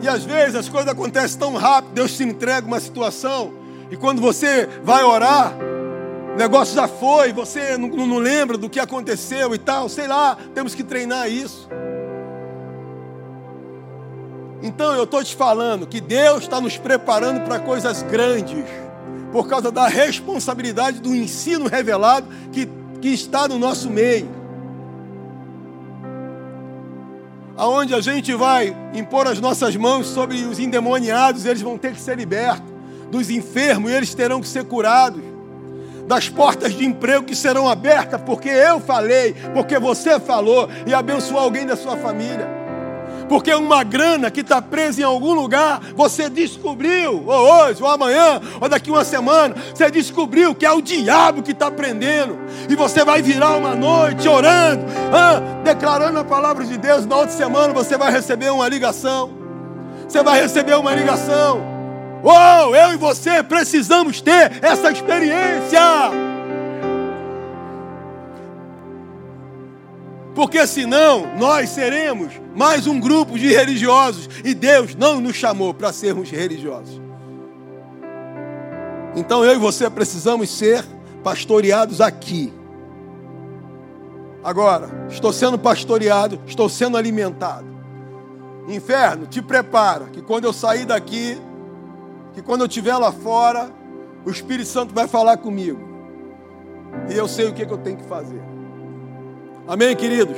E às vezes as coisas acontecem tão rápido, Deus te entrega uma situação, e quando você vai orar, o negócio já foi, você não, não lembra do que aconteceu e tal, sei lá, temos que treinar isso. Então eu estou te falando que Deus está nos preparando para coisas grandes por causa da responsabilidade do ensino revelado que, que está no nosso meio. Aonde a gente vai impor as nossas mãos sobre os endemoniados, eles vão ter que ser libertos. Dos enfermos, eles terão que ser curados. Das portas de emprego que serão abertas, porque eu falei, porque você falou, e abençoar alguém da sua família porque uma grana que está presa em algum lugar, você descobriu, ou hoje, ou amanhã, ou daqui uma semana, você descobriu que é o diabo que está prendendo, e você vai virar uma noite orando, ah, declarando a palavra de Deus. Na outra semana você vai receber uma ligação, você vai receber uma ligação. Oh, eu e você precisamos ter essa experiência. Porque senão nós seremos mais um grupo de religiosos e Deus não nos chamou para sermos religiosos. Então eu e você precisamos ser pastoreados aqui. Agora, estou sendo pastoreado, estou sendo alimentado. Inferno, te prepara, que quando eu sair daqui, que quando eu estiver lá fora, o Espírito Santo vai falar comigo. E eu sei o que, é que eu tenho que fazer. Amém, queridos?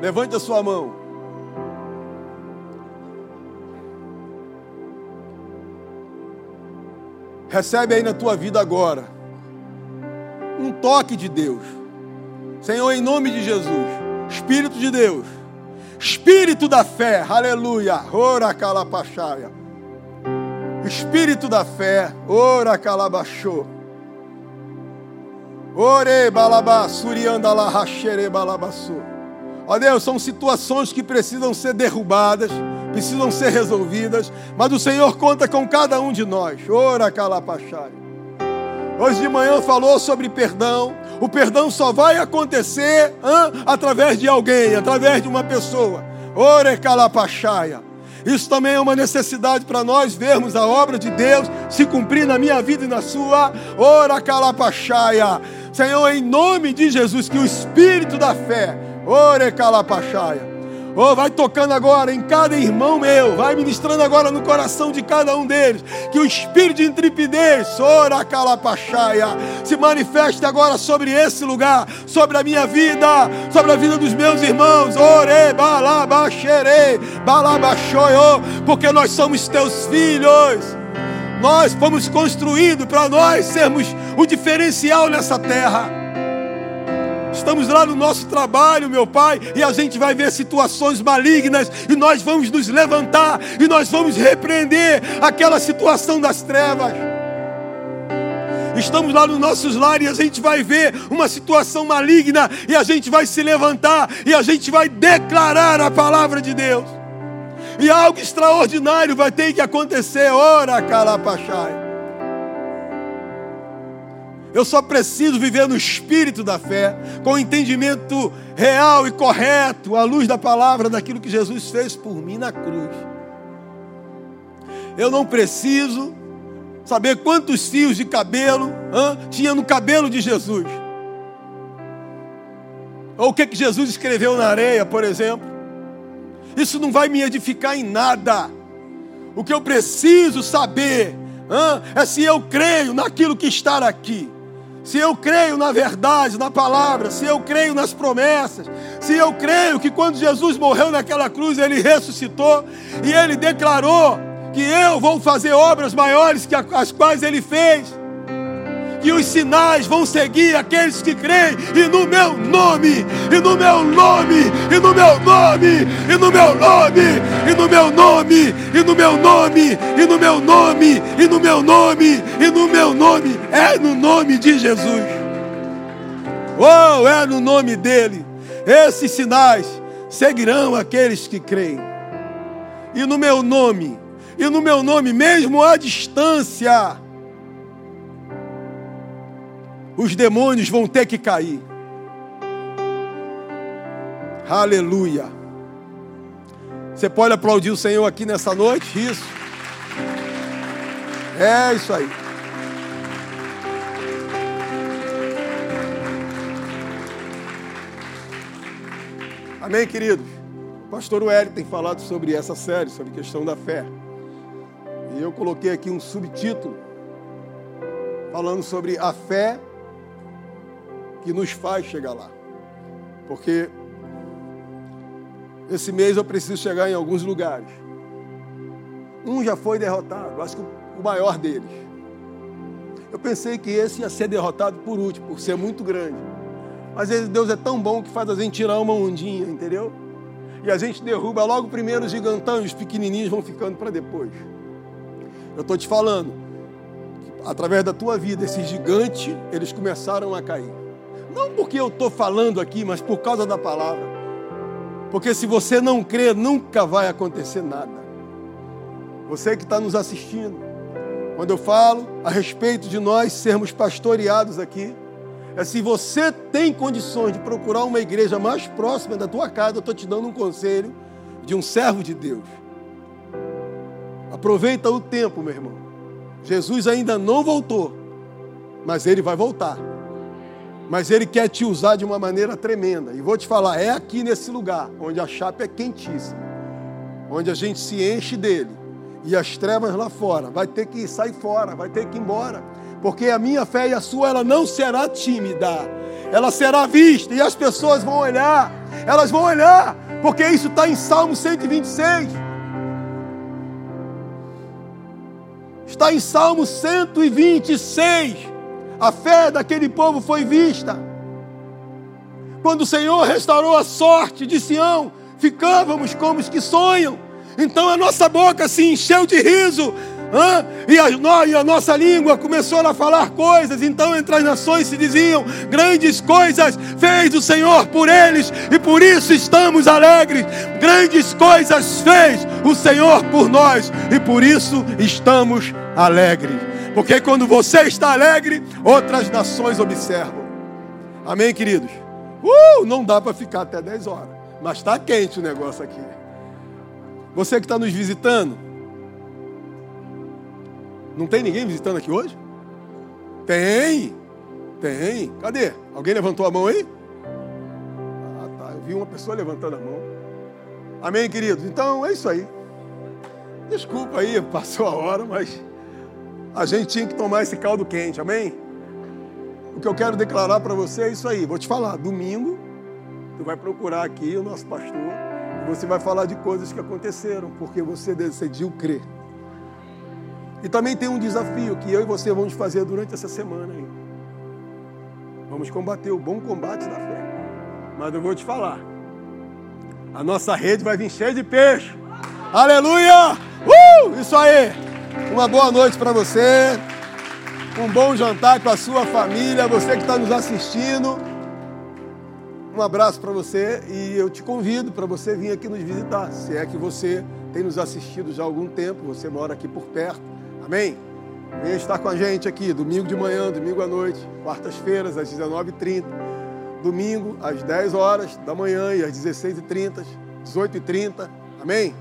Levante a sua mão. Recebe aí na tua vida agora um toque de Deus. Senhor, em nome de Jesus, Espírito de Deus, Espírito da fé, aleluia, ora calapachaia. Espírito da fé, ora calabachou. Ore balabá, surianda la rachere. Ó Deus, são situações que precisam ser derrubadas, precisam ser resolvidas, mas o Senhor conta com cada um de nós. Ora calapachai. Hoje de manhã falou sobre perdão. O perdão só vai acontecer hein, através de alguém, através de uma pessoa. Ore calapachaia. Isso também é uma necessidade para nós vermos a obra de Deus se cumprir na minha vida e na sua. Ora calapachaia. Senhor, em nome de Jesus, que o espírito da fé, ore calapachaia. Oh, vai tocando agora em cada irmão meu, vai ministrando agora no coração de cada um deles, que o espírito de intrepidez, ora calapachaia, se manifeste agora sobre esse lugar, sobre a minha vida, sobre a vida dos meus irmãos, ore balabaxere, balabaxoio, porque nós somos teus filhos. Nós fomos construídos para nós sermos o diferencial nessa terra. Estamos lá no nosso trabalho, meu Pai, e a gente vai ver situações malignas, e nós vamos nos levantar, e nós vamos repreender aquela situação das trevas. Estamos lá nos nossos lares e a gente vai ver uma situação maligna, e a gente vai se levantar, e a gente vai declarar a palavra de Deus. E algo extraordinário vai ter que acontecer. Ora, Calapachai. Eu só preciso viver no espírito da fé, com o entendimento real e correto, à luz da palavra, daquilo que Jesus fez por mim na cruz. Eu não preciso saber quantos fios de cabelo tinha no cabelo de Jesus. Ou o que, que Jesus escreveu na areia, por exemplo. Isso não vai me edificar em nada. O que eu preciso saber é se eu creio naquilo que está aqui se eu creio na verdade, na palavra, se eu creio nas promessas, se eu creio que quando Jesus morreu naquela cruz, ele ressuscitou e ele declarou que eu vou fazer obras maiores que as quais ele fez que os sinais vão seguir aqueles que creem, e no meu nome, e no meu nome, e no meu nome, e no meu nome, e no meu nome, e no meu nome, e no meu nome, e no meu nome, e no meu nome, é no nome de Jesus. Oh, é no nome dele. Esses sinais seguirão aqueles que creem. E no meu nome, e no meu nome, mesmo à distância, os demônios vão ter que cair. Aleluia. Você pode aplaudir o Senhor aqui nessa noite? Isso. É isso aí. Amém, queridos? O pastor Wellington tem falado sobre essa série, sobre questão da fé. E eu coloquei aqui um subtítulo falando sobre a fé que nos faz chegar lá. Porque esse mês eu preciso chegar em alguns lugares. Um já foi derrotado, acho que o maior deles. Eu pensei que esse ia ser derrotado por último, por ser muito grande. Mas Deus é tão bom que faz a gente tirar uma ondinha, entendeu? E a gente derruba logo primeiro os gigantão e os pequenininhos vão ficando para depois. Eu estou te falando, através da tua vida, esses gigantes, eles começaram a cair. Não porque eu estou falando aqui, mas por causa da palavra. Porque se você não crer, nunca vai acontecer nada. Você que está nos assistindo, quando eu falo a respeito de nós sermos pastoreados aqui, é se você tem condições de procurar uma igreja mais próxima da tua casa, eu estou te dando um conselho de um servo de Deus. Aproveita o tempo, meu irmão. Jesus ainda não voltou, mas ele vai voltar mas ele quer te usar de uma maneira tremenda. E vou te falar, é aqui nesse lugar, onde a chapa é quentíssima, onde a gente se enche dele, e as trevas lá fora, vai ter que sair fora, vai ter que ir embora, porque a minha fé e a sua, ela não será tímida, ela será vista, e as pessoas vão olhar, elas vão olhar, porque isso está em Salmo 126. Está em Salmo 126 a fé daquele povo foi vista. Quando o Senhor restaurou a sorte de Sião, ficávamos como os que sonham. Então a nossa boca se encheu de riso, e, a, e a nossa língua começou a falar coisas. Então entre as nações se diziam: grandes coisas fez o Senhor por eles, e por isso estamos alegres. Grandes coisas fez o Senhor por nós, e por isso estamos alegres. Porque quando você está alegre, outras nações observam. Amém, queridos? Uh, não dá para ficar até 10 horas. Mas está quente o negócio aqui. Você que está nos visitando. Não tem ninguém visitando aqui hoje? Tem. Tem. Cadê? Alguém levantou a mão aí? Ah, tá. Eu vi uma pessoa levantando a mão. Amém, queridos? Então é isso aí. Desculpa aí, passou a hora, mas a gente tinha que tomar esse caldo quente, amém? O que eu quero declarar para você é isso aí. Vou te falar, domingo, tu vai procurar aqui o nosso pastor e você vai falar de coisas que aconteceram, porque você decidiu crer. E também tem um desafio que eu e você vamos fazer durante essa semana aí. Vamos combater o bom combate da fé. Mas eu vou te falar. A nossa rede vai vir cheia de peixe. Aleluia! Uh! Isso aí! Uma boa noite para você. Um bom jantar com a sua família, você que está nos assistindo. Um abraço para você e eu te convido para você vir aqui nos visitar, se é que você tem nos assistido já há algum tempo, você mora aqui por perto. Amém? Venha estar com a gente aqui, domingo de manhã, domingo à noite, quartas-feiras, às 19h30, domingo, às 10 horas da manhã e às 16h30, 18h30. Amém?